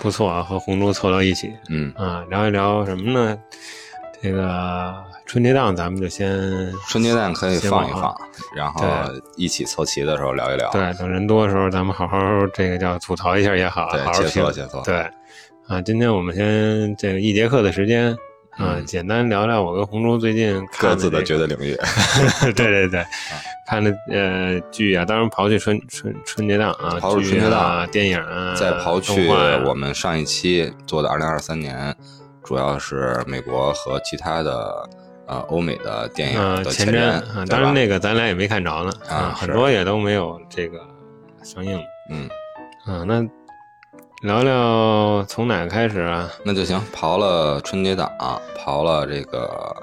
不错啊，和红猪凑到一起，嗯，啊，聊一聊什么呢？这个春节档咱们就先春节档可以放一放，然后一起凑齐的时候聊一聊。对，等人多的时候，咱们好好这个叫吐槽一下也好，对好好评切磋切磋对，啊，今天我们先这个一节课的时间啊，嗯。简单聊聊我跟红猪最近看各自的这个绝对领域。对对对，看的呃剧啊，当然刨去春春春节档啊，刨去春节档啊、电影啊，再刨去我们上一期做的二零二三年，主要是美国和其他的呃欧美的电影啊的前瞻啊，当然那个咱俩也没看着呢啊是。很多也都没有这个上映。嗯，啊。那聊聊从哪个开始啊？那就行。刨了春节档，刨了这个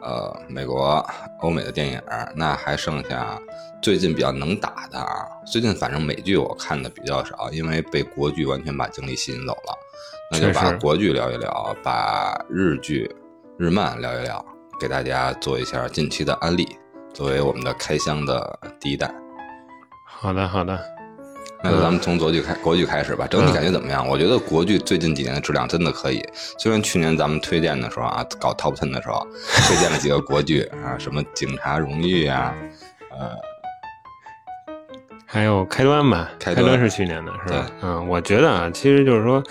呃美国、欧美的电影，那还剩下最近比较能打的啊。最近反正美剧我看的比较少，因为被国剧完全把精力吸引走了。那就把国剧聊一聊，把日剧、日漫聊一聊，给大家做一下近期的安利，作为我们的开箱的第一弹。好的，好的。那就咱们从国剧开国剧开始吧，整体感觉怎么样？我觉得国剧最近几年的质量真的可以。虽然去年咱们推荐的时候啊，搞 Top Ten 的时候，推荐了几个国剧啊，什么《警察荣誉》啊，呃，还有开端吧，开端是去年的，是吧？嗯，我觉得啊，其实就是说，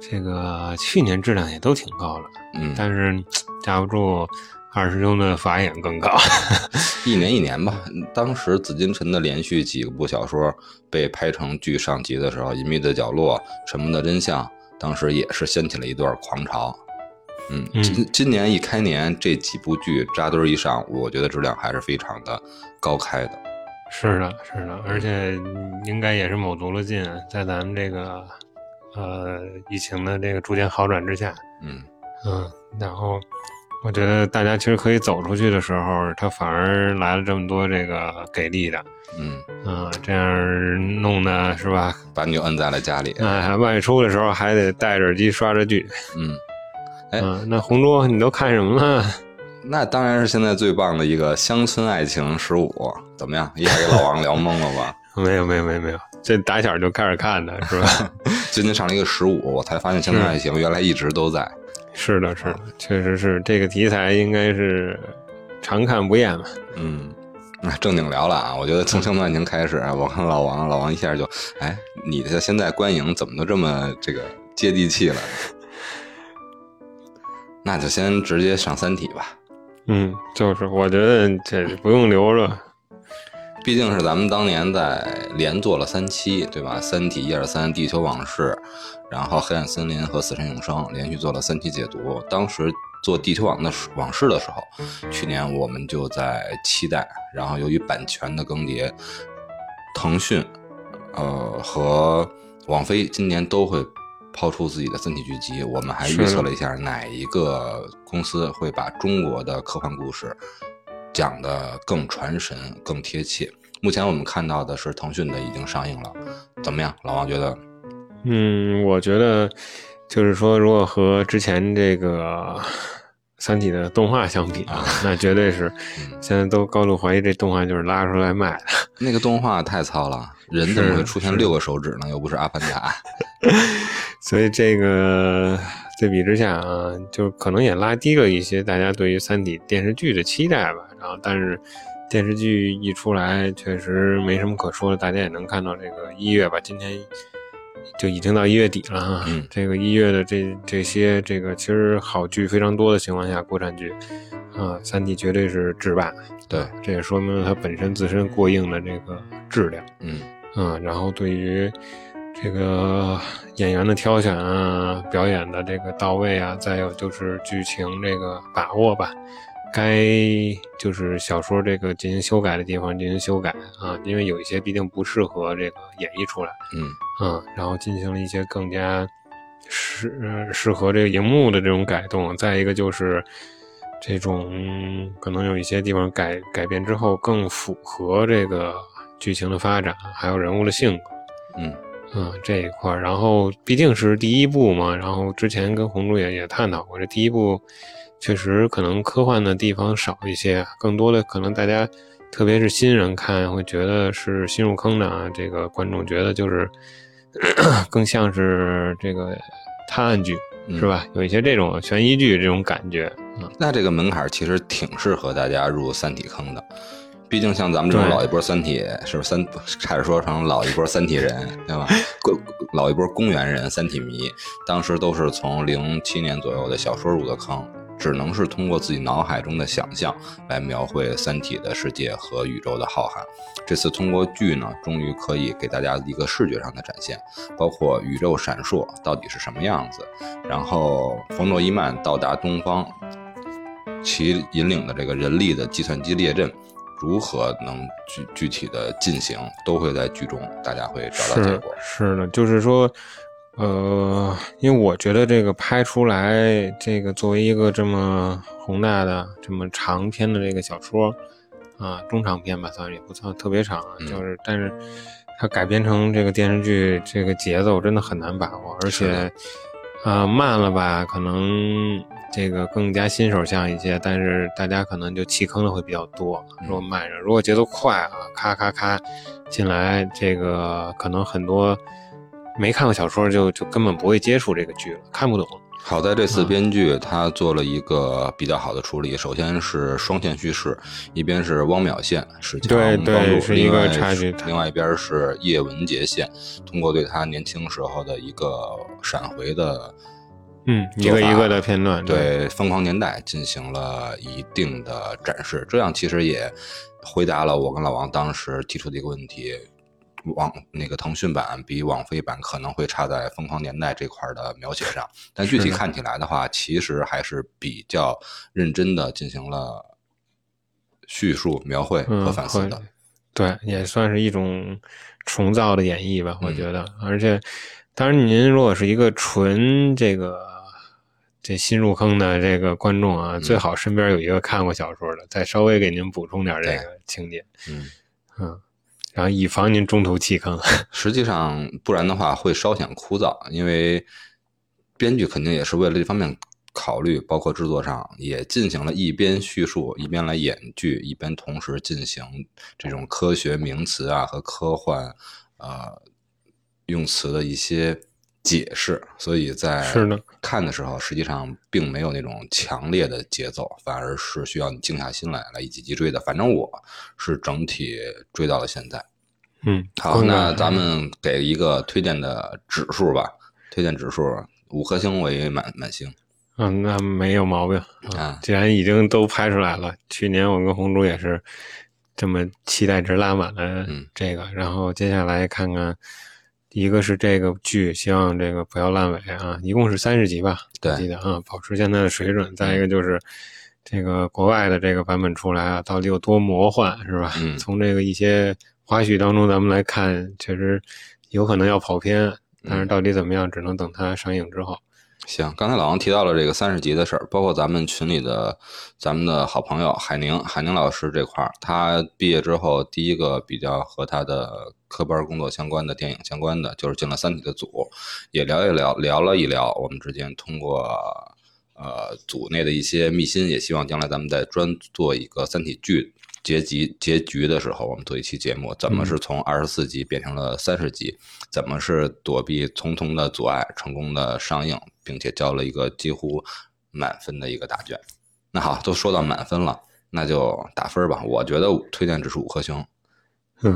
这个去年质量也都挺高了，嗯，但是 架不住二师兄的法眼更高。一年一年吧。当时紫金陈的连续几部小说被拍成剧上集的时候，《隐秘的角落》《沉默的真相》，当时也是掀起了一段狂潮。嗯，嗯今今年一开年这几部剧扎堆儿一上，我觉得质量还是非常的高开的。是的，是的，而且应该也是卯足了劲，在咱们这个呃疫情的这个逐渐好转之下，嗯。嗯，然后我觉得大家其实可以走出去的时候，他反而来了这么多这个给力的，嗯，嗯，这样弄的是吧？把你就摁在了家里。哎，外出的时候还得戴着耳机刷着剧，嗯，哎嗯，那红桌你都看什么了？那当然是现在最棒的一个《乡村爱情十五》，怎么样？一下给老王聊懵了吧？没有，没有，没有，没有，这打小就开始看的是吧？最近上了一个十五，我才发现《乡村爱情》原来一直都在。是的，是的，确实是这个题材应该是常看不厌吧。嗯，那正经聊了啊，我觉得从《乡村爱情》开始，我看老王，老王一下就，哎，你的现在观影怎么都这么这个接地气了？那就先直接上《三体》吧。嗯，就是我觉得这不用留着。毕竟是咱们当年在连做了三期，对吧？《三体》一二三，《地球往事》，然后《黑暗森林》和《死神永生》，连续做了三期解读。当时做《地球往的往事》的时候，去年我们就在期待，然后由于版权的更迭，腾讯，呃和网飞今年都会抛出自己的三体剧集。我们还预测了一下哪一个公司会把中国的科幻故事。讲的更传神、更贴切。目前我们看到的是腾讯的已经上映了，怎么样？老王觉得？嗯，我觉得就是说，如果和之前这个《三体》的动画相比啊，那绝对是嗯现在都高度怀疑这动画就是拉出来卖的。那个动画太糙了，人怎么会出现六个手指呢？又不是阿凡达。所以这个对比之下啊，就可能也拉低了一些大家对于《三体》电视剧的期待吧。然后，但是电视剧一出来，确实没什么可说的。大家也能看到，这个一月吧，今天就已经到一月底了啊。嗯这个一月的这这些这个其实好剧非常多的情况下，国产剧啊，《三 D》绝对是制霸。对啊这也说明了它本身自身过硬的这个质量。嗯嗯，然后对于这个演员的挑选啊，表演的这个到位啊，再有就是剧情这个把握吧，该就是小说这个进行修改的地方进行修改啊，因为有一些毕竟不适合这个演绎出来，嗯。嗯，然后进行了一些更加适呃适合这个荧幕的这种改动。再一个就是这种可能有一些地方改改变之后更符合这个剧情的发展，还有人物的性格。嗯。嗯，这一块儿，然后毕竟是第一部嘛，然后之前跟红珠也也探讨过，这第一部确实可能科幻的地方少一些，更多的可能大家，特别是新人看会觉得是新入坑的啊，这个观众觉得就是 更像是这个探案剧，是吧？有一些这种悬疑剧这种感觉。嗯，那这个门槛其实挺适合大家入《三体》坑的。毕竟像咱们这种老一波《三体》，是不是三差点说成老一波《三体》人，对吧？公老一波公园人，《三体》迷，当时都是从零七年左右的小说入的坑，只能是通过自己脑海中的想象来描绘《三体》的世界和宇宙的浩瀚。这次通过剧呢，终于可以给大家一个视觉上的展现，包括宇宙闪烁到底是什么样子，然后冯诺依曼到达东方，其引领的这个人力的计算机列阵。如何能具具体的进行，都会在剧中，大家会找到结果。是的，就是说，呃，因为我觉得这个拍出来，这个作为一个这么宏大的、这么长篇的这个小说，啊，中长篇吧，算也不算特别长，就是，但是它改编成这个电视剧，这个节奏真的很难把握，而且，啊，慢了吧，可能。这个更加新手向一些，但是大家可能就弃坑的会比较多。如果慢着，如果节奏快啊，咔咔咔进来，这个可能很多没看过小说就就根本不会接触这个剧了，看不懂。好在这次编剧他做了一个比较好的处理，首先是双线叙事，一边是汪淼线史强帮助，是一个插曲，另外一边是叶文洁线，通过对他年轻时候的一个闪回的。嗯，一个一个的片段，对《疯狂年代》进行了一定的展示，这样其实也回答了我跟老王当时提出的一个问题：网那个腾讯版比网飞版可能会差在《疯狂年代》这块的描写上，但具体看起来的话，其实还是比较认真的进行了叙述、描绘和反思的。对，也算是一种重造的演绎吧，我觉得。而且，当然，您如果是一个纯这个。这新入坑的这个观众啊，最好身边有一个看过小说的，再稍微给您补充点这个情节，嗯嗯，然后以防您中途弃坑。实际上，不然的话会稍显枯燥，因为编剧肯定也是为了这方面考虑，包括制作上也进行了一边叙述一边来演剧，一边同时进行这种科学名词啊和科幻呃用词的一些。解释，所以在看的时候，实际上并没有那种强烈的节奏，反而是需要你静下心来来一集集追的。反正我是整体追到了现在。嗯，好，那咱们给一个推荐的指数吧，推荐指数五颗星为满满星。嗯，那没有毛病啊。既然已经都拍出来了，去年我跟红珠也是这么期待值拉满了这个，然后接下来看看。一个是这个剧，希望这个不要烂尾啊！一共是三十集吧，记得啊，保持现在的水准。再一个就是这个国外的这个版本出来啊，到底有多魔幻，是吧？从这个一些花絮当中咱们来看，确实有可能要跑偏，但是到底怎么样，只能等它上映之后。行，刚才老王提到了这个三十集的事儿，包括咱们群里的咱们的好朋友海宁，海宁老师这块儿，他毕业之后第一个比较和他的科班工作相关的电影相关的，就是进了三体的组，也聊一聊，聊了一聊，我们之间通过呃组内的一些密辛，也希望将来咱们再专做一个三体剧。结局结局的时候，我们做一期节目，怎么是从二十四集变成了三十集？怎么是躲避重重的阻碍，成功的上映，并且交了一个几乎满分的一个答卷？那好，都说到满分了，那就打分吧。我觉得推荐指数五颗星，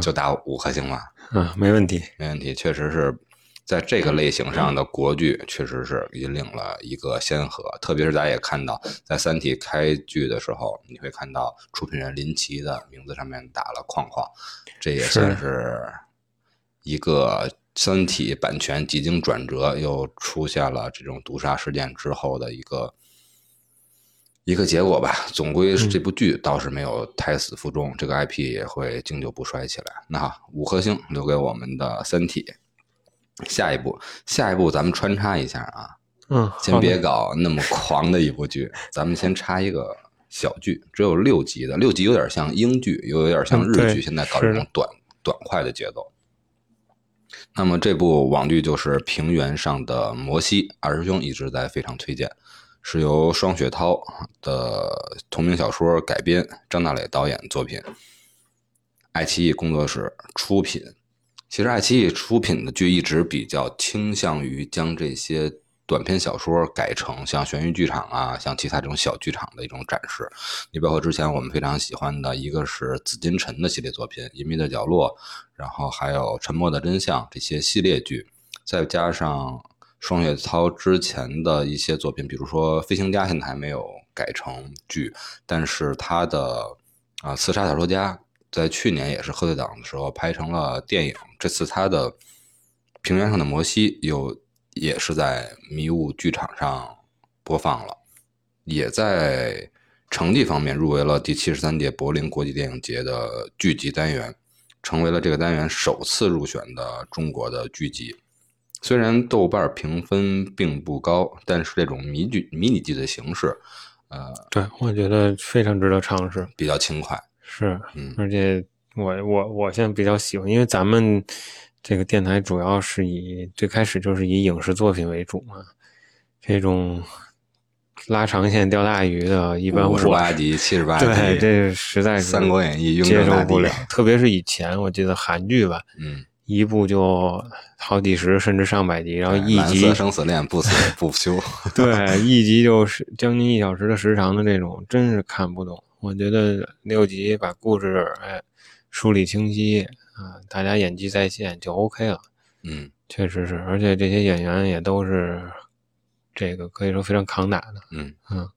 就打五颗星吧。嗯，没问题，没问题，确实是。在这个类型上的国剧确实是引领了一个先河，特别是大家也看到，在《三体》开剧的时候，你会看到出品人林奇的名字上面打了框框，这也算是一个《三体》版权几经转折又出现了这种毒杀事件之后的一个一个结果吧。总归这部剧倒是没有胎死腹中，这个 IP 也会经久不衰起来。那好，五颗星留给我们的《三体》。下一步，下一步，咱们穿插一下啊，嗯，先别搞那么狂的一部剧，咱们先插一个小剧，只有六集的，六集有点像英剧，又有点像日剧，现在搞这种短短快的节奏。那么这部网剧就是《平原上的摩西》，二师兄一直在非常推荐，是由双雪涛的同名小说改编，张大磊导演作品，爱奇艺工作室出品。其实爱奇艺出品的剧一直比较倾向于将这些短篇小说改成像悬疑剧场啊，像其他这种小剧场的一种展示。你包括之前我们非常喜欢的一个是紫金陈的系列作品《隐秘的角落》，然后还有《沉默的真相》这些系列剧，再加上双雪涛之前的一些作品，比如说《飞行家》，现在还没有改成剧，但是他的啊《刺杀小说家》在去年也是贺岁档的时候拍成了电影，这次他的《平原上的摩西》又也是在迷雾剧场上播放了，也在成绩方面入围了第七十三届柏林国际电影节的剧集单元，成为了这个单元首次入选的中国的剧集。虽然豆瓣评分并不高，但是这种迷剧迷你剧的形式，呃，对我觉得非常值得尝试。比较轻快。是，嗯而且我我我现在比较喜欢，因为咱们这个电台主要是以最开始就是以影视作品为主嘛，这种拉长线钓大鱼的，一般五我十八集、七十八集，对，这实在《是三国演义》雍接受不了，特别是以前我记得韩剧吧，嗯，一部就好几十甚至上百集，然后一集生死恋不死 不休。对，一集就是将近一小时的时长的这种，真是看不懂。我觉得六集把故事哎梳理清晰啊，大家演技在线就 OK 了，嗯确实是，而且这些演员也都是这个可以说非常抗打的，嗯嗯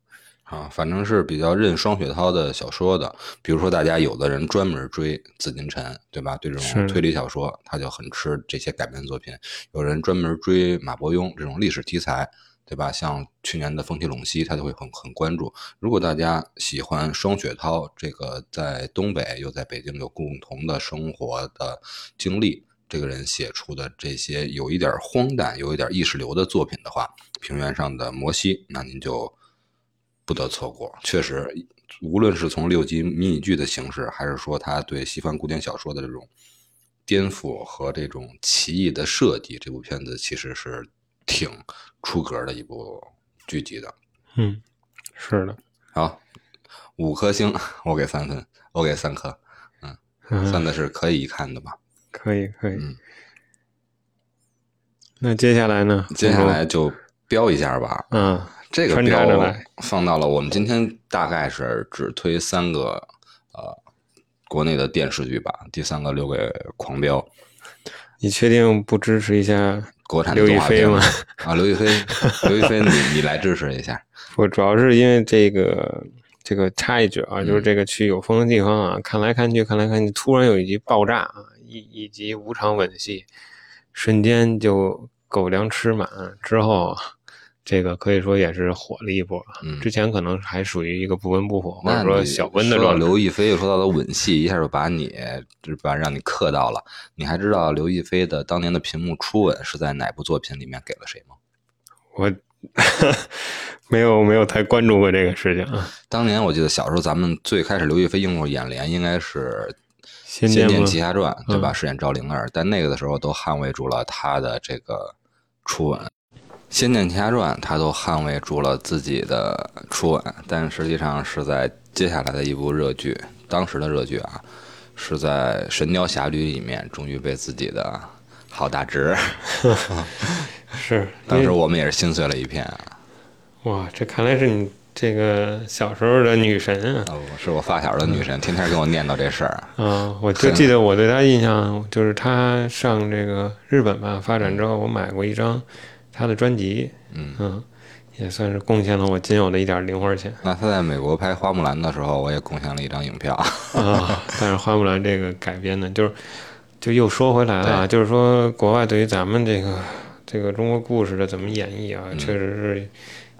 啊，反正是比较认双雪涛的小说的。比如说，大家有的人专门追紫禁城，对吧？对这种推理小说，他就很吃这些改编作品。有人专门追马伯庸这种历史题材，对吧？像去年的《风起陇西》，他就会很很关注。如果大家喜欢双雪涛这个在东北又在北京有共同的生活的经历，这个人写出的这些有一点荒诞、有一点意识流的作品的话，《平原上的摩西》，那您就不得错过。确实，无论是从六集迷你剧的形式，还是说他对西方古典小说的这种颠覆和这种奇异的设计，这部片子其实是挺出格的一部剧集的。嗯，是的，好，五颗星，我给三分，我给三颗，嗯，算的是可以一看的吧。可以可以。嗯那接下来呢？接下来就标一下吧。嗯，这个标放到了我们今天大概是只推三个呃国内的电视剧吧，第三个留给狂飙你确定不支持一下国产的刘亦动画片菲吗？啊，刘亦菲，刘亦菲，你 你来支持一下。我主要是因为这个这个插一句啊，嗯就是这个去有风的地方啊，看来看去看来看去，突然有一集爆炸啊，一一集五场吻戏，瞬间就狗粮吃满之后，这个可以说也是火了一波。嗯之前可能还属于一个不温不火或者说小温的说到状态。刘亦菲又说到了吻戏，一下就把你就是把让你克到了。你还知道刘亦菲的当年的屏幕初吻是在哪部作品里面给了谁吗？我 没有没有太关注过这个事情啊。当年我记得小时候咱们最开始刘亦菲映入眼帘应该是仙《剑奇侠传》，对吧？嗯饰演赵灵儿，但那个的时候都捍卫住了她的这个初吻。《仙剑奇侠传》她都捍卫住了自己的初吻，但实际上是在接下来的一部热剧，当时的热剧啊，是在《神雕侠侣》里面，终于被自己的好大侄，是，当时我们也是心碎了一片啊。哇，这看来是你这个小时候的女神啊。哦，是我发小的女神，天天跟我念叨这事儿。啊，我就记得我对她印象就是她上这个日本吧发展之后，我买过一张她的专辑，嗯也算是贡献了我仅有的一点零花钱那他在美国拍《花木兰》的时候，我也贡献了一张影票。啊。但是花木兰这个改编呢，就是就又说回来了啊，就是说国外对于咱们这个这个中国故事的怎么演绎啊，嗯确实是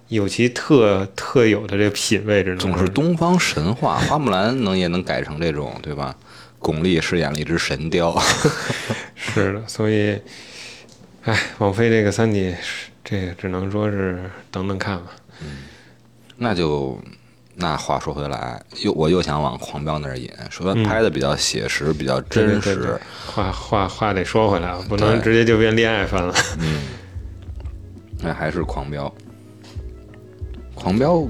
有其特特有的这个品味，这种总说是东方神话，花木兰能也能改成这种，对吧？巩俐饰演了一只神雕，是的，所以，哎，王菲这个《三体》，这个只能说是等等看吧。那就那话说回来，又我又想往狂飙那儿引，说嗯拍的比较写实，比较真实，对对对话话话得说回来啊，不能直接就变恋爱番了。嗯那还是狂飙。狂飙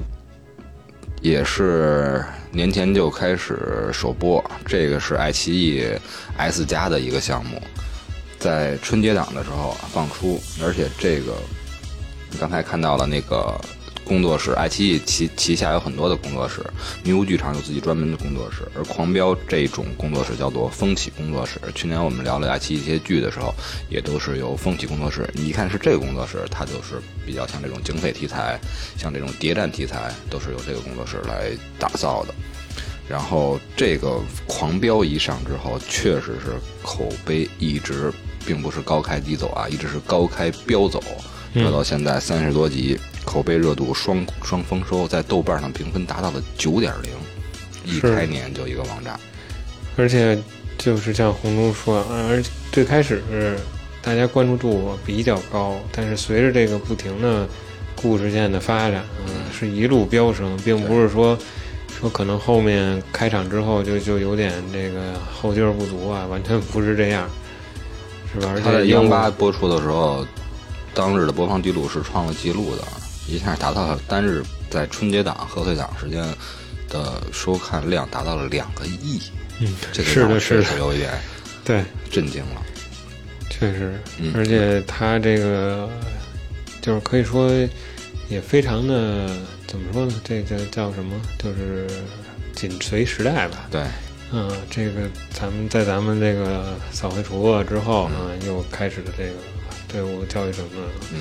也是年前就开始首播，这个是爱奇艺 S 加的一个项目。在春节档的时候放出，而且这个刚才看到了那个工作室，爱奇艺旗旗下有很多的工作室，迷雾剧场有自己专门的工作室，而狂飙这种工作室叫做风起工作室。去年我们聊了爱奇艺一些剧的时候，也都是由风起工作室。你一看是这个工作室，它就是比较像这种警匪题材，像这种谍战题材，都是由这个工作室来打造的。然后这个狂飙一上之后，确实是口碑一直并不是高开低走啊，一直是高开飙走，嗯飙到现在三十多集，口碑热度双双丰收，在豆瓣上评分达到了九点零，一开年就一个王炸。而且就是像红中说，啊而最开始大家关注度比较高，但是随着这个不停的故事线的发展，嗯，是一路飙升，并不是说说可能后面开场之后就就有点这个后劲儿不足啊，完全不是这样，是吧？而它在且央八播出的时候，当日的播放记录是创了记录的，一下达到了单日在春节档、贺岁档时间的收看量达到了两个亿，嗯，这个是的，是的，有一点 对，震惊了。确实，嗯而且他这个就是可以说也非常的怎么说呢？这叫叫什么？就是紧随时代吧。对，嗯，这个咱们在咱们这个扫黑除恶之后啊，又开始了这个队伍教育整顿。嗯，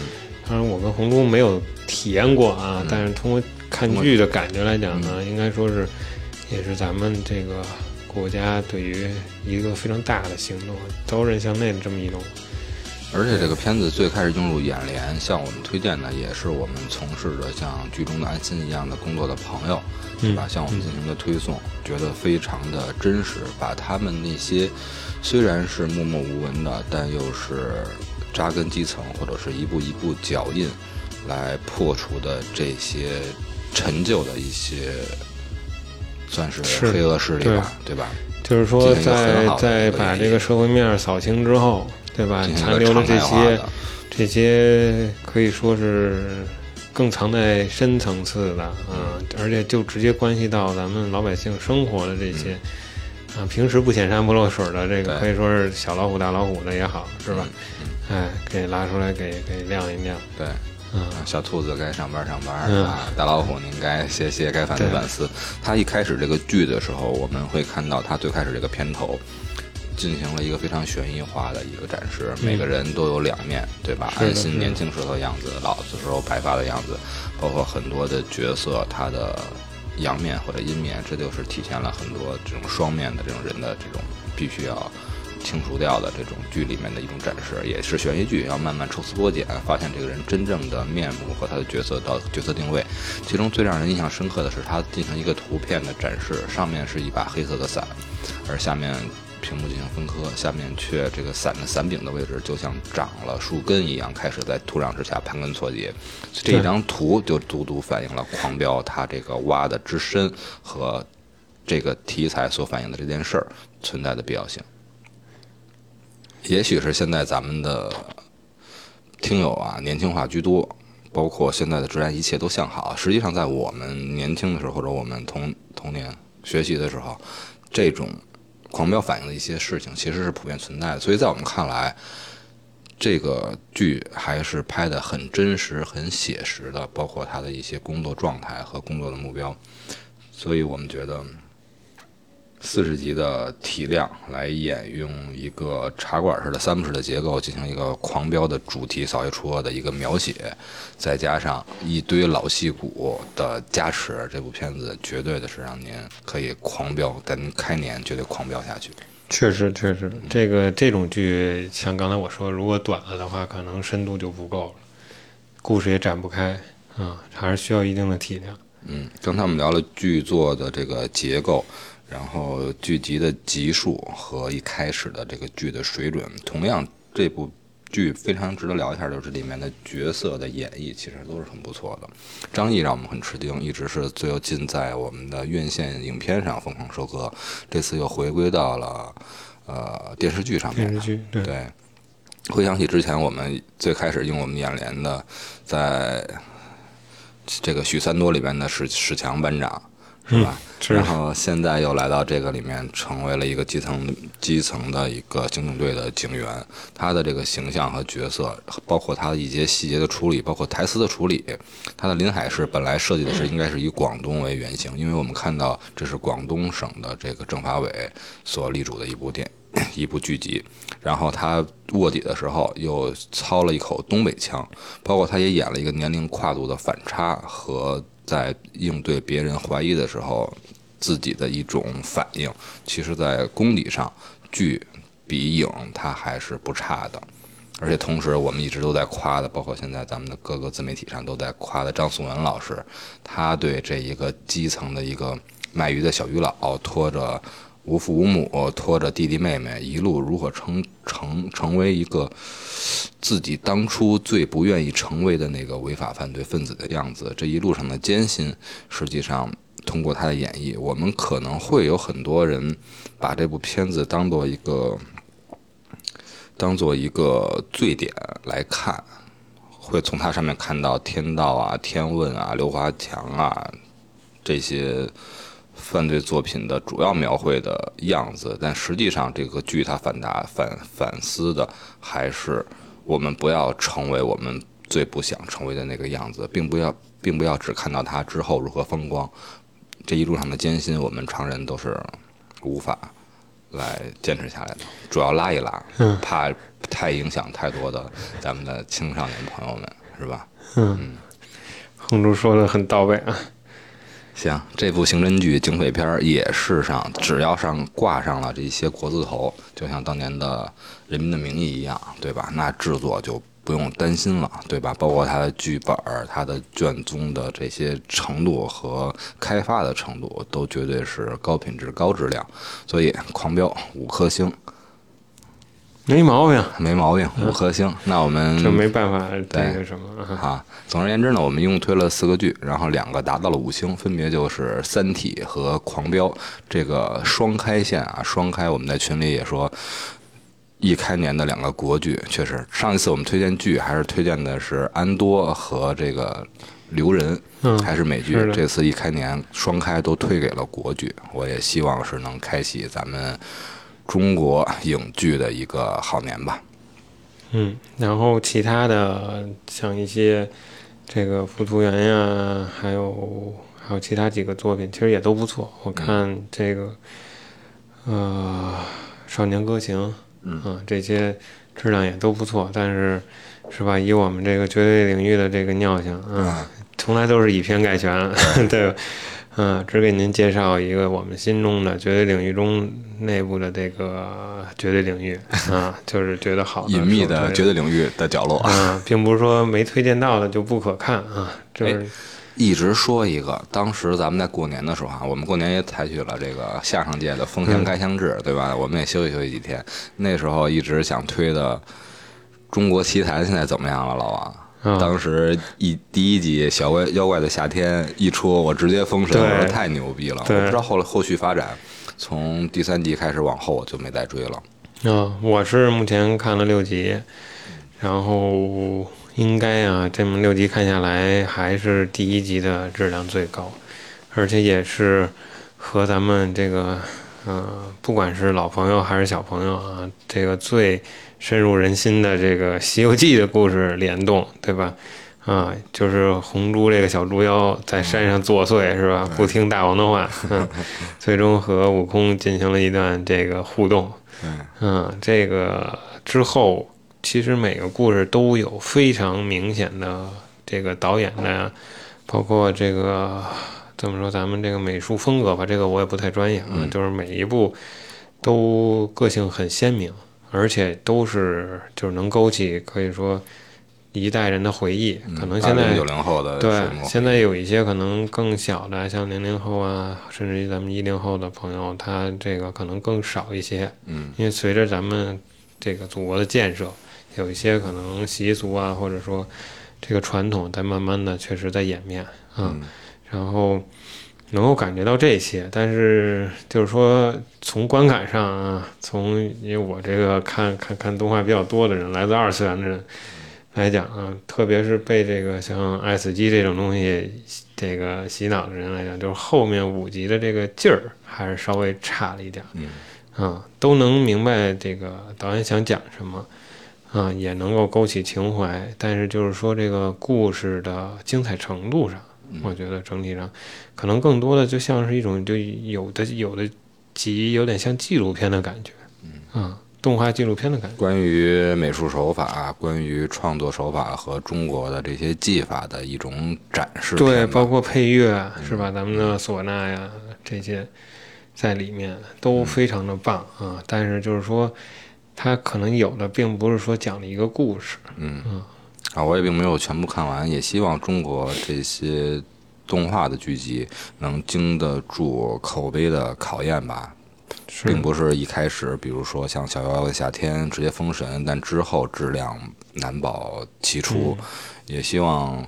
当然我跟红中没有体验过啊，嗯但是通过看剧的感觉来讲呢，应该说是也是咱们这个国家对于一个非常大的行动，刀刃向内的这么一种。而且这个片子最开始映入眼帘，向我们推荐的也是我们从事着像剧中的安心一样的工作的朋友，对吧？向我们进行的推送，觉得非常的真实，把他们那些虽然是默默无闻的，但又是扎根基层或者是一步一步脚印来破除的这些陈旧的一些，算是是黑恶势力吧，对吧？就是说在在把这个社会面扫清之后，对吧？残留的这些，这些可以说是更藏在深层次的啊，而且就直接关系到咱们老百姓生活的这些。啊，平时不显山不露水的这个，可以说是小老虎大老虎的也好，是吧？哎，给拉出来给给亮一亮，对。嗯，小兔子该上班上班、嗯啊，大老虎您该歇歇，该反思反思。他一开始这个剧的时候，我们会看到他最开始这个片头进行了一个非常悬疑化的一个展示，每个人都有两面，对吧？安心年轻时候的样子，老的时候白发的样子，包括很多的角色他的阳面或者阴面，这就是体现了很多这种双面的这种人的这种必须要清除掉的这种剧里面的一种展示，也是悬疑剧，要慢慢抽丝剥茧，发现这个人真正的面目和他的角色到角色定位。其中最让人印象深刻的是，他进行一个图片的展示，上面是一把黑色的伞，而下面屏幕进行分割，下面却这个伞的伞柄的位置就像长了树根一样，开始在土壤之下盘根错节。这一张图就足足反映了狂飙它这个挖的之深和这个题材所反映的这件事儿存在的必要性。也许是现在咱们的听友啊年轻化居多，包括现在的治安一切都向好。实际上，在我们年轻的时候，或者我们童童年学习的时候，这种狂飙反映的一些事情其实是普遍存在的。所以在我们看来，这个剧还是拍的很真实、很写实的，包括他的一些工作状态和工作的目标。所以我们觉得。四十集的体量来演用一个茶馆式的三部式的结构进行一个狂飙的主题扫黑除恶的一个描写，再加上一堆老戏骨的加持，这部片子绝对的是让您可以狂飙，在您开年绝对狂飙下去。确实确实，这个这种剧像刚才我说，如果短了的话，可能深度就不够了，故事也展不开嗯，还是需要一定的体量。嗯，刚才我们聊了剧作的这个结构。然后剧集的集数和一开始的这个剧的水准，同样这部剧非常值得聊一下，就是里面的角色的演绎其实都是很不错的。张译让我们很吃惊，一直是最近在我们的院线影片上疯狂收割，这次又回归到了呃电视剧上面。电视剧对对，回想起之前我们最开始用我们眼帘的，在这个许三多里边的史史强班长。是吧？是然后现在又来到这个里面，成为了一个基层基层的一个警警队的警员。他的这个形象和角色，包括他的一些细节的处理，包括台词的处理。他的临海市本来设计的是应该是以广东为原型，因为我们看到这是广东省的这个政法委所立主的一部电一部剧集。然后他卧底的时候又操了一口东北腔，包括他也演了一个年龄跨度的反差和在应对别人怀疑的时候。自己的一种反应，其实，在功底上，剧比影他还是不差的。而且同时，我们一直都在夸的，包括现在咱们的各个自媒体上都在夸的张颂文老师，他对这一个基层的一个卖鱼的小鱼佬，拖着无父无母，拖着弟弟妹妹，一路如何成成成为一个自己当初最不愿意成为的那个违法犯罪分子的样子，这一路上的艰辛，实际上。通过他的演绎，我们可能会有很多人把这部片子当做一个当做一个最点来看，会从他上面看到天道啊、天问啊、刘华强啊这些犯罪作品的主要描绘的样子。但实际上，这个剧它反答反反思的还是我们不要成为我们最不想成为的那个样子，并不要并不要只看到它之后如何风光。这一路上的艰辛，我们常人都是无法来坚持下来的。主要拉一拉，怕太影响太多的咱们的青少年朋友们，是吧？嗯，红珠说的很到位啊。行，这部刑侦剧警匪片也是上，只要上挂上了这些国字头，就像当年的《人民的名义》一样，对吧？那制作就。不用担心了，对吧？包括它的剧本、它的卷宗的这些程度和开发的程度，都绝对是高品质、高质量。所以，狂飙五颗星，没毛病，没毛病，五颗星。那我们这没办法，那个什么啊？总而言之呢，我们一共推了四个剧，然后两个达到了五星，分别就是《三体》和《狂飙》这个双开线啊，双开。我们在群里也说。一开年的两个国剧，确实，上一次我们推荐剧还是推荐的是《安多》和这个《留人》，还是美剧。这次一开年双开都推给了国剧，我也希望是能开启咱们中国影剧的一个好年吧。嗯，然后其他的像一些这个《浮屠缘》呀，还有还有其他几个作品，其实也都不错。我看这个呃《少年歌行》。嗯这些质量也都不错，但是，是吧？以我们这个绝对领域的这个尿性，嗯，从来都是以偏概全，对，嗯，只给您介绍一个我们心中的绝对领域中内部的这个绝对领域 啊，就是觉得好的隐秘的绝对领域的角落啊，并不是说没推荐到的就不可看啊，就是。一直说一个，当时咱们在过年的时候啊，我们过年也采取了这个相声界的封箱开箱制，对吧？我们也休息休息几天。那时候一直想推的《中国奇谭》，现在怎么样了，老王？当时一第一集《小怪妖怪的夏天》一出，我直接封神，我说太牛逼了。我不知道后来后续发展，从第三集开始往后我就没再追了。啊，我是目前看了六集，然后。应该啊，这么六集看下来，还是第一集的质量最高，而且也是和咱们这个，呃，不管是老朋友还是小朋友啊，这个最深入人心的这个《西游记》的故事联动，对吧？啊，就是红猪这个小猪妖在山上作祟，是吧？不听大王的话，嗯，最终和悟空进行了一段这个互动，嗯，这个之后。其实每个故事都有非常明显的这个导演的，包括这个怎么说，咱们这个美术风格吧，这个我也不太专业啊。就是每一部都个性很鲜明，而且都是就是能勾起可以说一代人的回忆。可能现在九零后的对，现在有一些可能更小的，像零零后啊，甚至于咱们一零后的朋友，他这个可能更少一些。嗯，因为随着咱们这个祖国的建设。有一些可能习俗啊，或者说这个传统，在慢慢的确实在演变啊。然后能够感觉到这些，但是就是说从观感上啊，从因为我这个看看看动画比较多的人，来自二次元的人，来讲啊，特别是被这个像爱死机这种东西这个洗脑的人来讲，就是后面五集的这个劲儿还是稍微差了一点儿。嗯啊，都能明白这个导演想讲什么，啊，也能够勾起情怀，但是就是说这个故事的精彩程度上，我觉得整体上可能更多的就像是一种就有的有的集有点像纪录片的感觉，啊，动画纪录片的感觉。关于美术手法、关于创作手法和中国的这些技法的一种展示对，包括配乐啊是吧？咱们的唢呐呀这些在里面都非常的棒啊。但是就是说，它可能有的并不是说讲了一个故事，嗯啊，我也并没有全部看完，也希望中国这些动画的剧集能经得住口碑的考验吧。并不是一开始，比如说像《小妖妖的夏天》直接封神，但之后质量难保其出。嗯也希望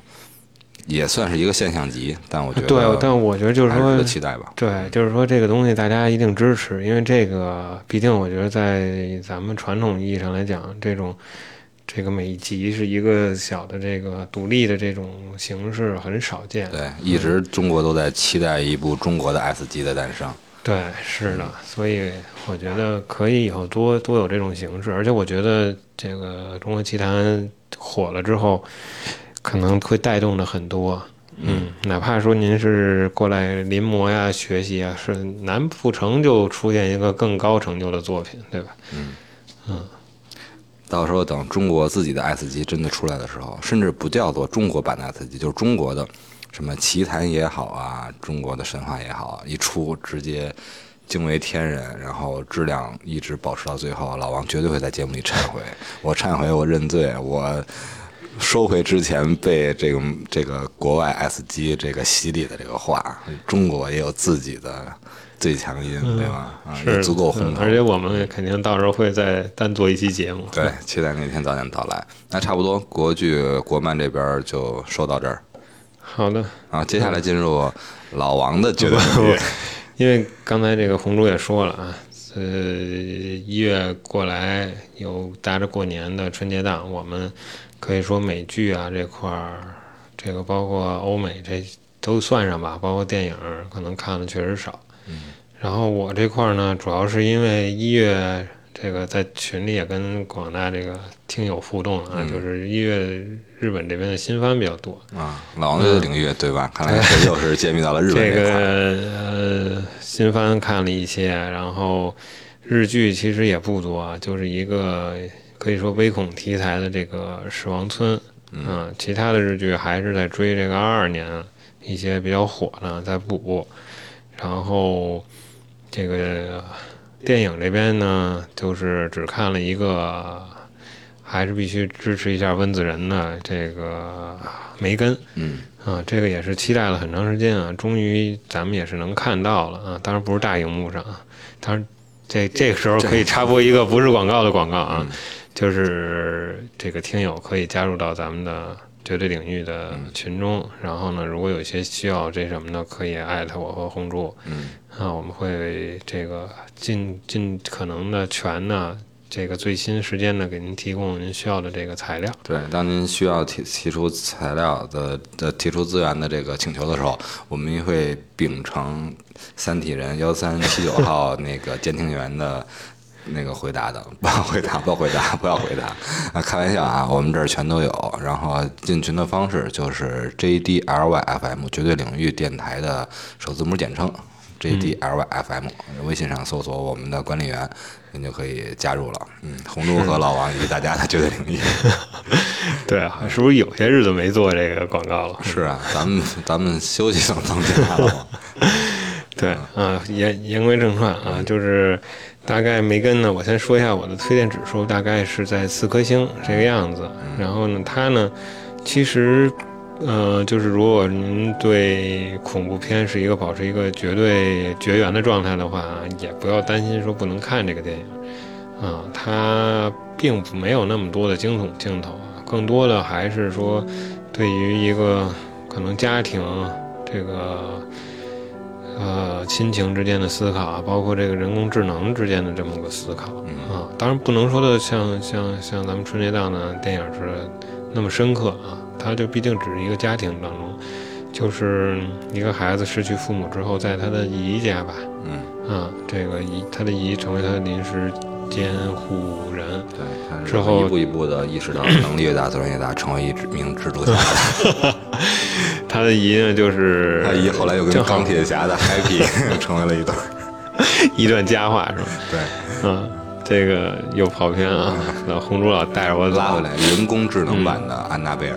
也算是一个现象级，但我觉得对，但我觉得就是说期待吧。对，就是说这个东西大家一定支持，因为这个毕竟我觉得在咱们传统意义上来讲，这种这个每一集是一个小的这个独立的这种形式很少见。对，一直中国都在期待一部中国的 S 级的诞生。对，是的，所以我觉得可以以后多多有这种形式，而且我觉得这个《中国奇谭》火了之后，可能会带动的很多。嗯，哪怕说您是过来临摹呀、学习呀，是难不成就出现一个更高成就的作品，对吧？到时候等中国自己的 S 级真的出来的时候，甚至不叫做中国版的 S 级，就是中国的什么奇谭也好啊，中国的神话也好，一出直接惊为天人，然后质量一直保持到最后，老王绝对会在节目里忏悔，我忏悔，我认罪，我收回之前被这个这个国外 S 级这个洗礼的这个话，中国也有自己的最强音，对吧？啊，也是足够红头嗯而。且我们肯定到时候会再单做一期节目。对，期待那天早点到来。那差不多，国剧国漫这边就说到这儿好的，啊。接下来进入老王的绝对领域。因为刚才这个红珠也说了啊，呃，一月过来有搭着过年的春节档，我们可以说美剧啊这块儿，这个包括欧美这都算上吧，包括电影可能看的确实少。然后我这块儿呢，主要是因为一月这个在群里也跟广大这个听友互动啊，就是一月日本这边的新番比较多，啊，老王的领域对吧？看来是又是揭秘到了日本这个。呃新番看了一些，然后日剧其实也不多，就是一个可以说微恐题材的这个《死亡村》嗯，其他的日剧还是在追这个二二年一些比较火的在补，然后这个电影这边呢，就是只看了一个，还是必须支持一下温子仁的这个梅根。嗯啊，这个也是期待了很长时间啊，终于咱们也是能看到了啊，当然不是大荧幕上啊，当然这这个时候可以插播一个不是广告的广告啊，就是这个听友可以加入到咱们的绝对领域的群中，然后呢，如果有一些需要这什么的，可以艾特我和红珠，嗯啊，我们会这个尽尽可能的全呢。这个最新时间呢，给您提供您需要的这个材料。对，当您需要提提出材料的的提出资源的这个请求的时候，我们会秉承三体人幺三七九号那个监听员的那个回答的，不要回答，不要回答，不要回答啊！开玩笑啊，我们这儿全都有。然后进群的方式就是 JDLYFM 绝对领域电台的首字母简称。JDLYFM，微信上搜索我们的管理员，您就可以加入了。嗯，红猪和老王以及大家的绝对领域。对啊，是不是有些日子没做这个广告了？是啊，咱们咱们休息等增加了嘛。对啊，言言归正传啊，就是大概梅根呢，我先说一下我的推荐指数，大概是在四颗星这个样子。然后呢，它呢，其实呃，就是如果您对恐怖片是一个保持一个绝对绝缘的状态的话，也不要担心说不能看这个电影啊，它并不没有那么多的惊悚镜头啊，更多的还是说对于一个可能家庭这个。呃，亲情之间的思考啊，包括这个人工智能之间的这么个思考啊，当然不能说的像像像咱们春节档的电影似的那么深刻啊。它就毕竟只是一个家庭当中，就是一个孩子失去父母之后，在他的姨家吧，嗯，啊，这个姨他的姨成为他的临时监护人，对，之后一步一步的意识到能力越大责任越大，成为一名蜘蛛侠。他的姨呢就是他姨后来又跟钢铁侠的 Happy 成为了一段。一段佳话是吧？对，嗯，这个又跑偏啊，老红猪老带着我走拉回来，人工智能版的安娜贝尔。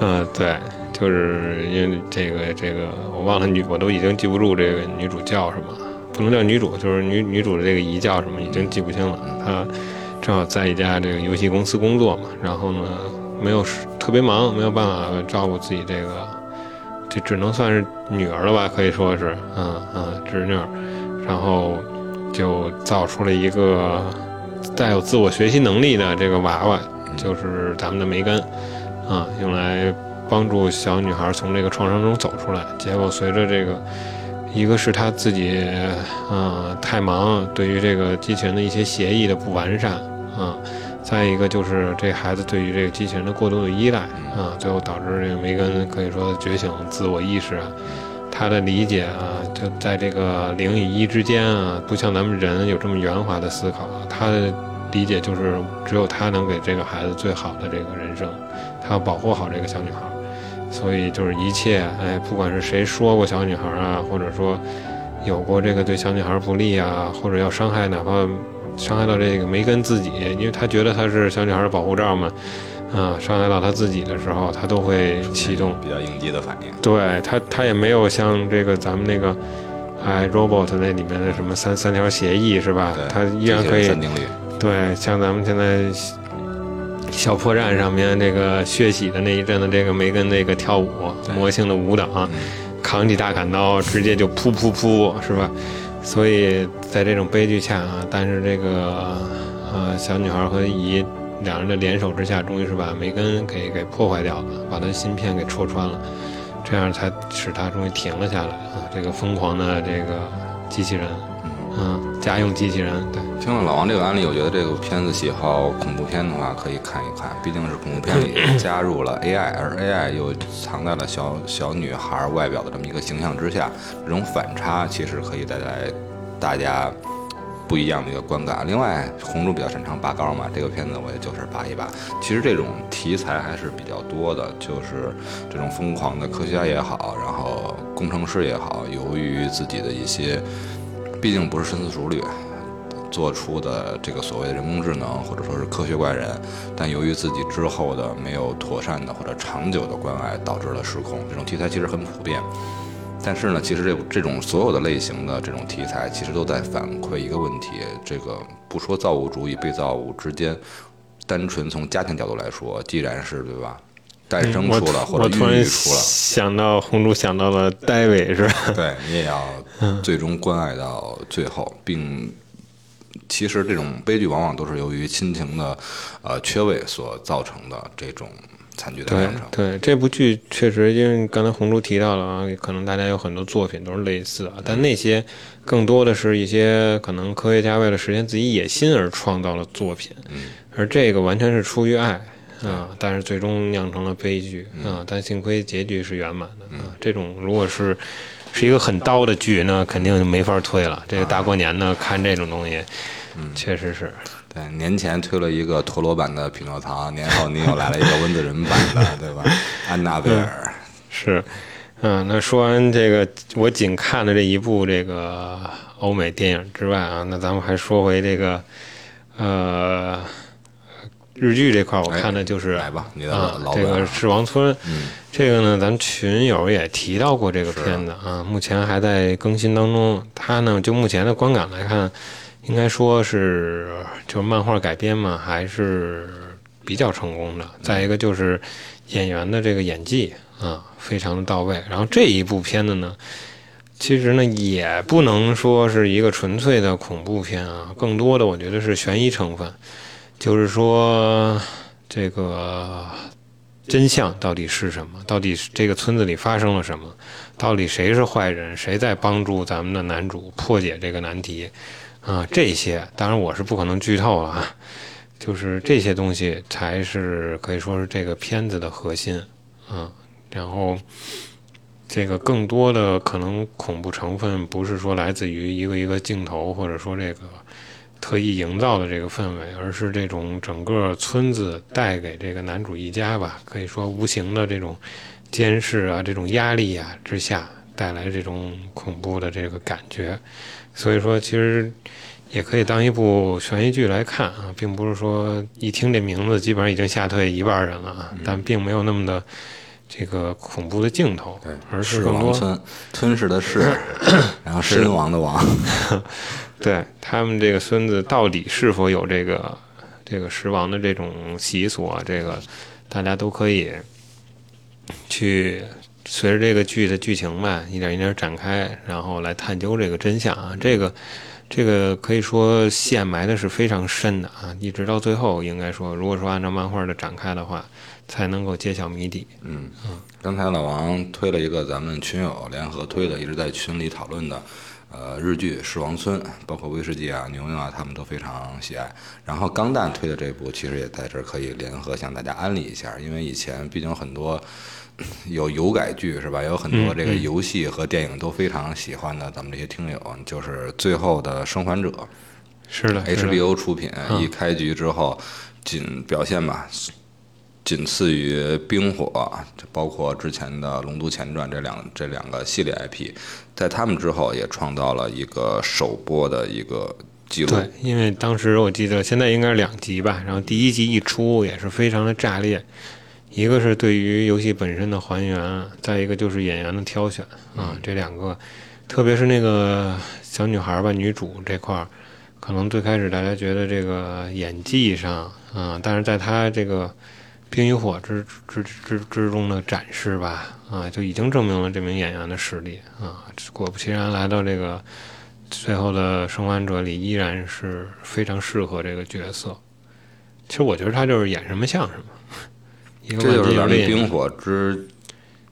嗯，对，就是因为这个这个，我忘了女，我都已经记不住这个女主叫什么，不能叫女主，就是女女主的这个姨叫什么，已经记不清了。她正好在一家这个游戏公司工作嘛，然后呢，没有时特别忙，没有办法照顾自己这个，这只能算是女儿了吧，可以说是，嗯嗯，侄女儿，然后就造出了一个带有自我学习能力的这个娃娃，就是咱们的梅根。啊，用来帮助小女孩从这个创伤中走出来。结果随着这个，一个是她自己，呃，太忙，对于这个机器人的一些协议的不完善，啊，再一个就是这孩子对于这个机器人的过度的依赖，啊，最后导致这个梅根可以说觉醒自我意识啊，他的理解啊，就在这个零与一之间啊，不像咱们人有这么圆滑的思考，他的理解就是只有他能给这个孩子最好的这个人生。他要保护好这个小女孩，所以就是一切，哎，不管是谁说过小女孩啊，或者说有过这个对小女孩不利啊，或者要伤害，哪怕伤害到这个梅根自己，因为他觉得他是小女孩的保护罩嘛，啊，伤害到他自己的时候，他都会启动比较应激的反应。对他，他也没有像这个咱们那个哎 robot 那里面的什么三三条协议是吧？他依然可以定律。对，像咱们现在。小破站上面这个血洗的那一阵子这个梅根那个跳舞魔性的舞蹈，扛起大砍刀直接就噗噗噗是吧？所以在这种悲剧下啊，但是这个呃小女孩和姨两人的联手之下，终于是把梅根给给破坏掉了，把她芯片给戳穿了，这样才使她终于停了下来啊！这个疯狂的这个机器人，嗯，家用机器人，对。听了老王这个案例，我觉得这个片子喜好恐怖片的话，可以看一看。毕竟是恐怖片里加入了 AI，而 AI 又藏在了小小女孩外表的这么一个形象之下，这种反差其实可以带来大家不一样的一个观感。另外，红猪比较擅长拔高嘛，这个片子我也就是拔一拔。其实这种题材还是比较多的，就是这种疯狂的科学家也好，然后工程师也好，由于自己的一些，毕竟不是深思熟虑。做出的这个所谓的人工智能，或者说是科学怪人，但由于自己之后的没有妥善的或者长久的关爱，导致了失控。这种题材其实很普遍，但是呢，其实这这种所有的类型的这种题材，其实都在反馈一个问题：这个不说造物主与被造物之间，单纯从家庭角度来说，既然是对吧，诞生出了或者孕育出了，想到红猪想到了戴维是吧？对你也要最终关爱到最后，并。其实这种悲剧往往都是由于亲情的，呃缺位所造成的这种惨剧的对对，这部剧确实，因为刚才红珠提到了啊，可能大家有很多作品都是类似啊，但那些更多的是一些可能科学家为了实现自己野心而创造的作品，而这个完全是出于爱啊，但是最终酿成了悲剧啊，但幸亏结局是圆满的啊。这种如果是。是一个很刀的剧，那肯定就没法推了。这个大过年的看这种东西，嗯，确实是。对，年前推了一个陀螺版的《匹诺曹》，年后您又来了一个温子仁版的，对吧？安娜贝尔是，嗯，那说完这个我仅看的这一部这个欧美电影之外啊，那咱们还说回这个，呃。日剧这块我看的就是来吧，你的啊，这个《是王村》，这个呢，咱群友也提到过这个片子啊，目前还在更新当中。它呢，就目前的观感来看，应该说是就漫画改编嘛，还是比较成功的。再一个就是演员的这个演技啊，非常的到位。然后这一部片子呢，其实呢也不能说是一个纯粹的恐怖片啊，更多的我觉得是悬疑成分。就是说，这个真相到底是什么？到底这个村子里发生了什么？到底谁是坏人？谁在帮助咱们的男主破解这个难题？啊，这些当然我是不可能剧透啊。就是这些东西才是可以说是这个片子的核心啊。然后，这个更多的可能恐怖成分不是说来自于一个一个镜头，或者说这个特意营造的这个氛围，而是这种整个村子带给这个男主一家吧，可以说无形的这种监视啊、这种压力啊之下带来这种恐怖的这个感觉。所以说，其实。也可以当一部悬疑剧来看啊，并不是说一听这名字基本上已经吓退一半人了啊，但并没有那么的这个恐怖的镜头，而是更多吞吞噬的是，然后狮王的王，对他们这个孙子到底是否有这个这个食王的这种习俗啊？这个大家都可以去随着这个剧的剧情吧，一点一点展开，然后来探究这个真相啊，这个。这个可以说线埋的是非常深的啊，一直到最后，应该说，如果说按照漫画的展开的话，才能够揭晓谜底。嗯嗯。刚才老王推了一个咱们群友联合推的，一直在群里讨论的，呃，日剧《狮王村》，包括威士忌啊、牛牛啊，他们都非常喜爱。然后钢蛋推的这部，其实也在这儿可以联合向大家安利一下，因为以前毕竟很多。有油改剧是吧？有很多这个游戏和电影都非常喜欢的，咱们这些听友就是《最后的生还者》，是的，HBO 出品，一开局之后，仅表现吧，仅次于《冰火》，包括之前的《龙都前传》这两这两个系列 IP，在他们之后也创造了一个首播的一个记录。对，因为当时我记得现在应该是两集吧，然后第一集一出也是非常的炸裂。一个是对于游戏本身的还原，再一个就是演员的挑选啊，这两个，特别是那个小女孩吧，女主这块儿，可能最开始大家觉得这个演技上啊，但是在她这个冰与火之之之之中的展示吧，啊，就已经证明了这名演员的实力啊。果不其然，来到这个最后的生还者里，依然是非常适合这个角色。其实我觉得他就是演什么像什么。这就是咱们《冰火之》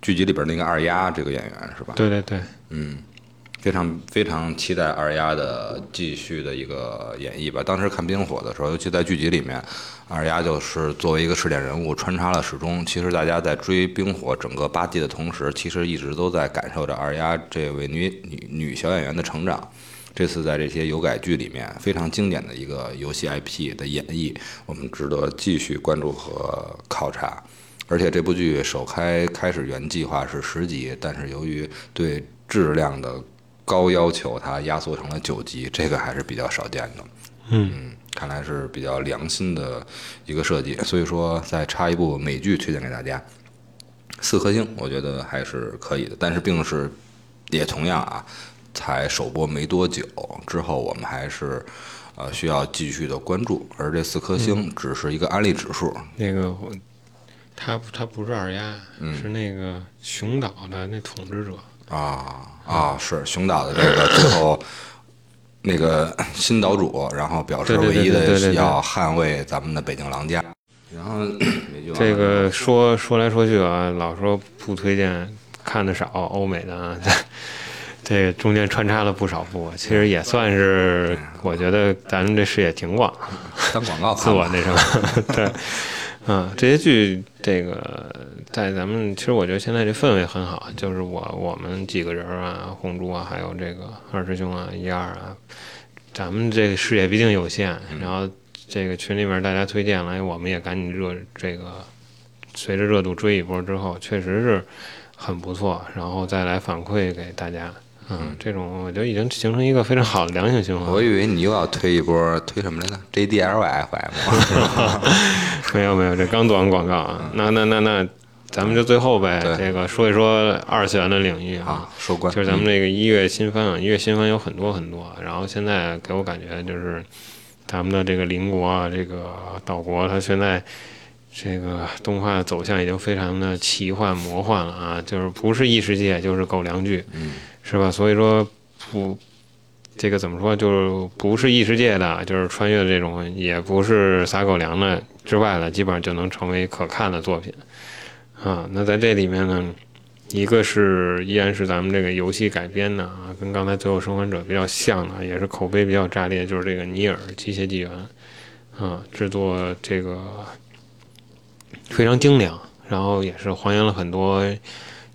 剧集里边那个二丫这个演员是吧？对对对，嗯，非常非常期待二丫的继续的一个演绎吧。当时看《冰火》的时候，尤其在剧集里面，二丫就是作为一个试点人物穿插了始终。其实大家在追《冰火》整个八季的同时，其实一直都在感受着二丫这位女女女小演员的成长。这次在这些有改剧里面非常经典的一个游戏 IP 的演绎，我们值得继续关注和考察。而且这部剧首开开始原计划是十集，但是由于对质量的高要求，它压缩成了九集，这个还是比较少见的。嗯，看来是比较良心的一个设计。所以说，再插一部美剧推荐给大家，四颗星，我觉得还是可以的。但是，并是也同样啊。才首播没多久，之后我们还是呃需要继续的关注，而这四颗星只是一个安利指数。那个，他他不是二丫，是那个熊岛的那统治者啊啊，是熊岛的这个最后那个新岛主，然后表示唯一的要捍卫咱们的北京狼家。然后这个说说来说去啊，老说不推荐看的少欧美的。这中间穿插了不少部，其实也算是，我觉得咱们这视野挺广，当广告自我那什么，对，嗯，这些剧，这个在咱们其实我觉得现在这氛围很好，就是我我们几个人啊，红珠啊，还有这个二师兄啊，一二啊，咱们这个视野毕竟有限，然后这个群里面大家推荐了，我们也赶紧热这个，随着热度追一波之后，确实是很不错，然后再来反馈给大家。嗯，这种我觉得已经形成一个非常好的良性循环。我以为你又要推一波，推什么来着？J D L Y F M。没有没有，这刚做完广告啊。那那那那，咱们就最后呗，这个说一说二次元的领域啊。收官。就是咱们这个一月新番啊，一月新番有很多很多。然后现在给我感觉就是，咱们的这个邻国啊，这个岛国，它现在这个动画走向已经非常的奇幻魔幻了啊，就是不是异世界就是狗粮剧。嗯。是吧？所以说不，这个怎么说？就是不是异世界的，就是穿越的这种，也不是撒狗粮的之外的，基本上就能成为可看的作品啊。那在这里面呢，一个是依然是咱们这个游戏改编的啊，跟刚才《最后生还者》比较像的，也是口碑比较炸裂，就是这个《尼尔：机械纪元》啊，制作这个非常精良，然后也是还原了很多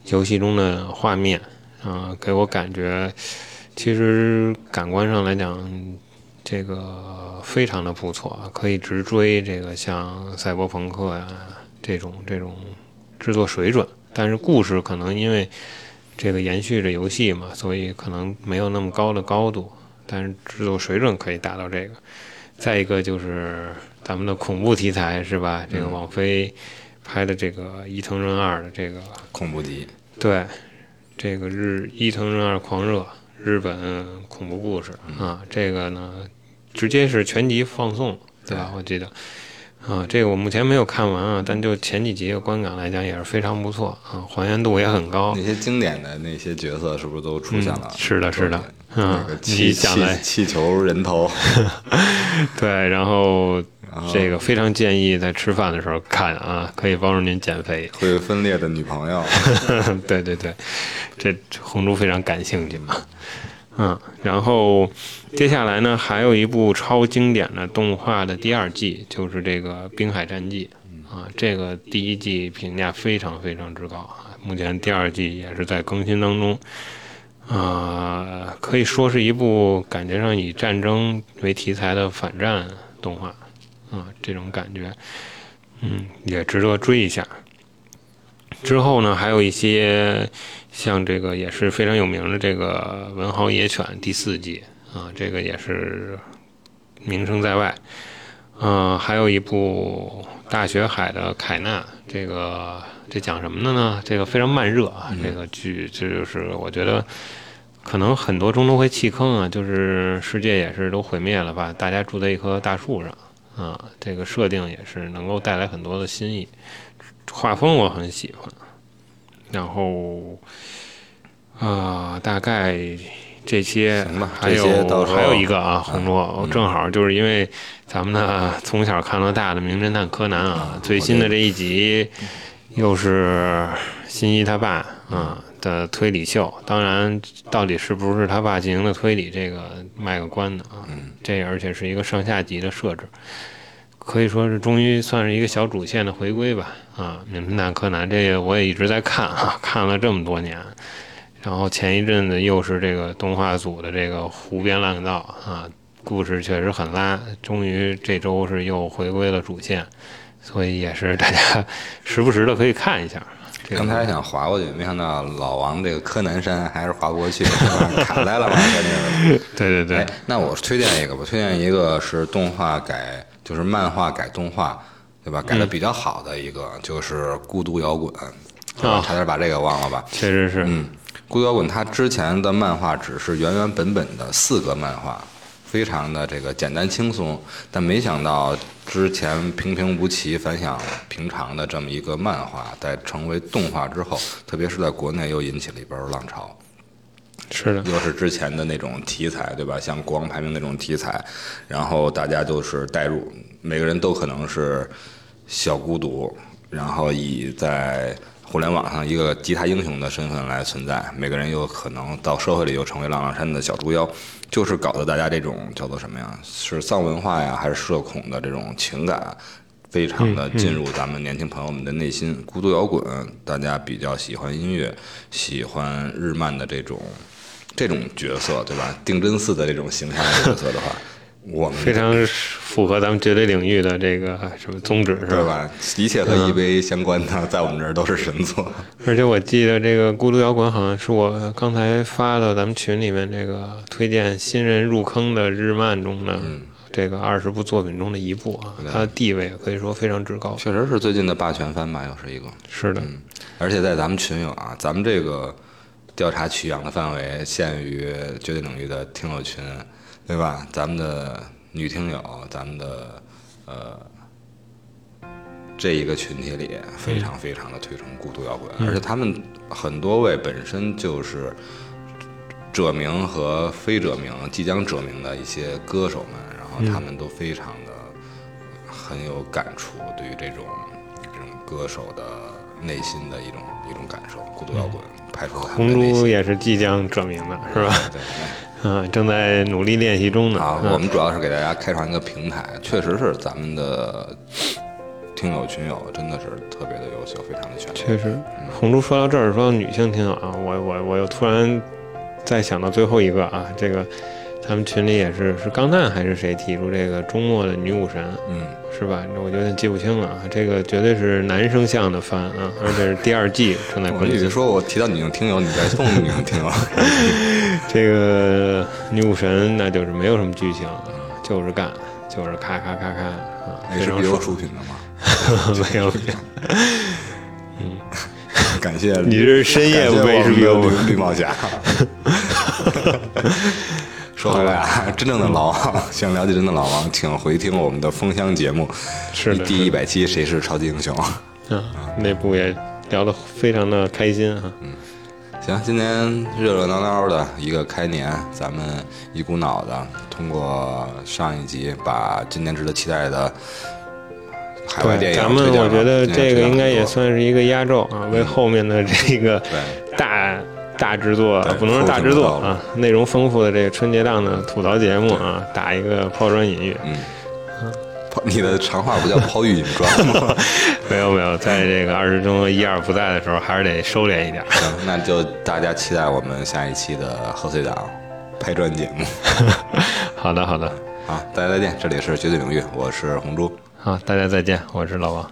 游戏中的画面啊，给我感觉其实感官上来讲，这个非常的不错，可以直追这个像赛博朋克呀、这种这种制作水准，但是故事可能因为这个延续着游戏嘛，所以可能没有那么高的高度，但是制作水准可以达到这个。再一个就是咱们的恐怖题材是吧？这个网飞拍的这个《伊藤润二》的这个恐怖集，对，这个日《伊藤润二狂热》日本恐怖故事啊，这个呢直接是全集放送，对吧？我记得啊，这个我目前没有看完啊，但就前几集的观感来讲也是非常不错啊，还原度也很高那。些经典的那些角色是不是都出现了？嗯是的是的嗯那个气气气球人头，对，然后然后这个非常建议在吃饭的时候看啊，可以帮助您减肥。会分裂的女朋友，对对对，这红猪非常感兴趣嘛。嗯，然后接下来呢，还有一部超经典的动画的第二季，就是这个《滨海战记》啊。这个第一季评价非常非常之高啊，目前第二季也是在更新当中。啊、可以说是一部感觉上以战争为题材的反战动画啊，这种感觉，嗯，也值得追一下。之后呢，还有一些像这个也是非常有名的这个《文豪野犬》第四季啊，这个也是名声在外。嗯、还有一部《大学海的凯纳》，这个这讲什么的呢？这个非常慢热啊，这个剧这就是我觉得可能很多中都会弃坑啊，就是世界也是都毁灭了吧，大家住在一棵大树上啊，这个设定也是能够带来很多的新意。画风我很喜欢，然后啊、大概这些行吧还有还有一个啊，红桌，正好就是因为咱们呢从小看到大的《名侦探柯南》啊，最新的这一集又是新一他爸啊的推理秀，当然到底是不是他爸进行的推理，这个卖个关子啊，这而且是一个上下集的设置。可以说是终于算是一个小主线的回归吧。啊，名侦探柯南这个我也一直在看啊，看了这么多年。然后前一阵子又是这个动画组的这个胡编乱造啊，故事确实很拉。终于这周是又回归了主线，所以也是大家 时不时的可以看一下。这个刚才想划过去，没想到老王这个柯南山还是划不过去，卡在了吧，在那个。对对对哎，，那我推荐一个吧，推荐一个是动画改，就是漫画改动画，对吧？改的比较好的一个、就是《孤独摇滚》啊差点把这个忘了吧？确实是，嗯，孤独摇滚它之前的漫画只是原原本本的四个漫画，非常的这个简单轻松，但没想到之前平平无奇、反响平常的这么一个漫画，在成为动画之后，特别是在国内又引起了一波浪潮。是的，又是之前的那种题材，对吧？像国王排名那种题材，然后大家都是代入，每个人都可能是小孤独，然后以在互联网上一个吉他英雄的身份来存在，每个人又可能到社会里又成为浪浪山的小猪妖，就是搞得大家这种叫做什么呀？是丧文化呀，还是社恐的这种情感？非常的进入咱们年轻朋友们的内心。孤独摇滚，大家比较喜欢音乐，喜欢日漫的这种这种角色，对吧？定真寺的这种形象的角色的话，我们非常符合咱们绝对领域的这个什么宗旨，是对？吧？一切和 EVA 相关的，在我们这儿都是神作。而且我记得这个孤独摇滚好像是我刚才发到咱们群里面这个推荐新人入坑的日漫中的这个二十部作品中的一部啊，它的地位可以说非常之高。确实是最近的霸权番吧，又是一个。是的，而且在咱们群友啊，咱们这个调查取样的范围限于绝对领域的听友群，对吧？咱们的女听友，咱们的呃这一个群体里，非常非常的推崇孤独摇滚，而且他们很多位本身就是者名和非者名、即将者名的一些歌手们，然后他们都非常的很有感触，对于这种这种歌手的内心的一种一种感受。孤独摇滚拍红的内心，猪也是即将转名的，是吧？对，嗯，正在努力练习中呢。啊，嗯我们主要是给大家开创一个平台，确实是咱们的听友群友真的是特别的优秀，非常的全面。确实，红珠说到这儿，说到女性听友啊，我我我又突然再想到最后一个啊，这个咱们群里也是是钢蛋还是谁提出这个周末的女武神嗯，是吧？我有点记不清了啊，这个绝对是男生向的番啊，而且是第二季正在我更新。以为说我提到女性听友，你在送女性听友。这个女武神那就是没有什么剧情，就是干，就是咔咔咔咔啊，非常爽。出品的吗？没有，嗯感谢你是深夜不被感谢 HBO 我们的绿绿帽侠。说回来啊，真正的老王，想了解真的老王，请回听我们的封箱节目，是的，第一百期《谁是超级英雄》。啊，那部也聊得非常的开心啊。行，今天热热闹闹的一个开年，咱们一股脑的通过上一集把今年值得期待的海外电对，影咱们我觉得这个应该也算是一个压轴啊，为后面的这个对大大制作，不能说大制作啊，内容丰富的这个春节档的吐槽节目啊，打一个抛砖引玉。嗯。抛你的长话不叫抛玉引砖吗？没有没有，在这个二师兄一二不在的时候，还是得收敛一点。行，那就大家期待我们下一期的贺岁档拍砖节目。好的好的，好，大家再见，这里是绝对领域，我是红猪。好，大家再见，我是老王。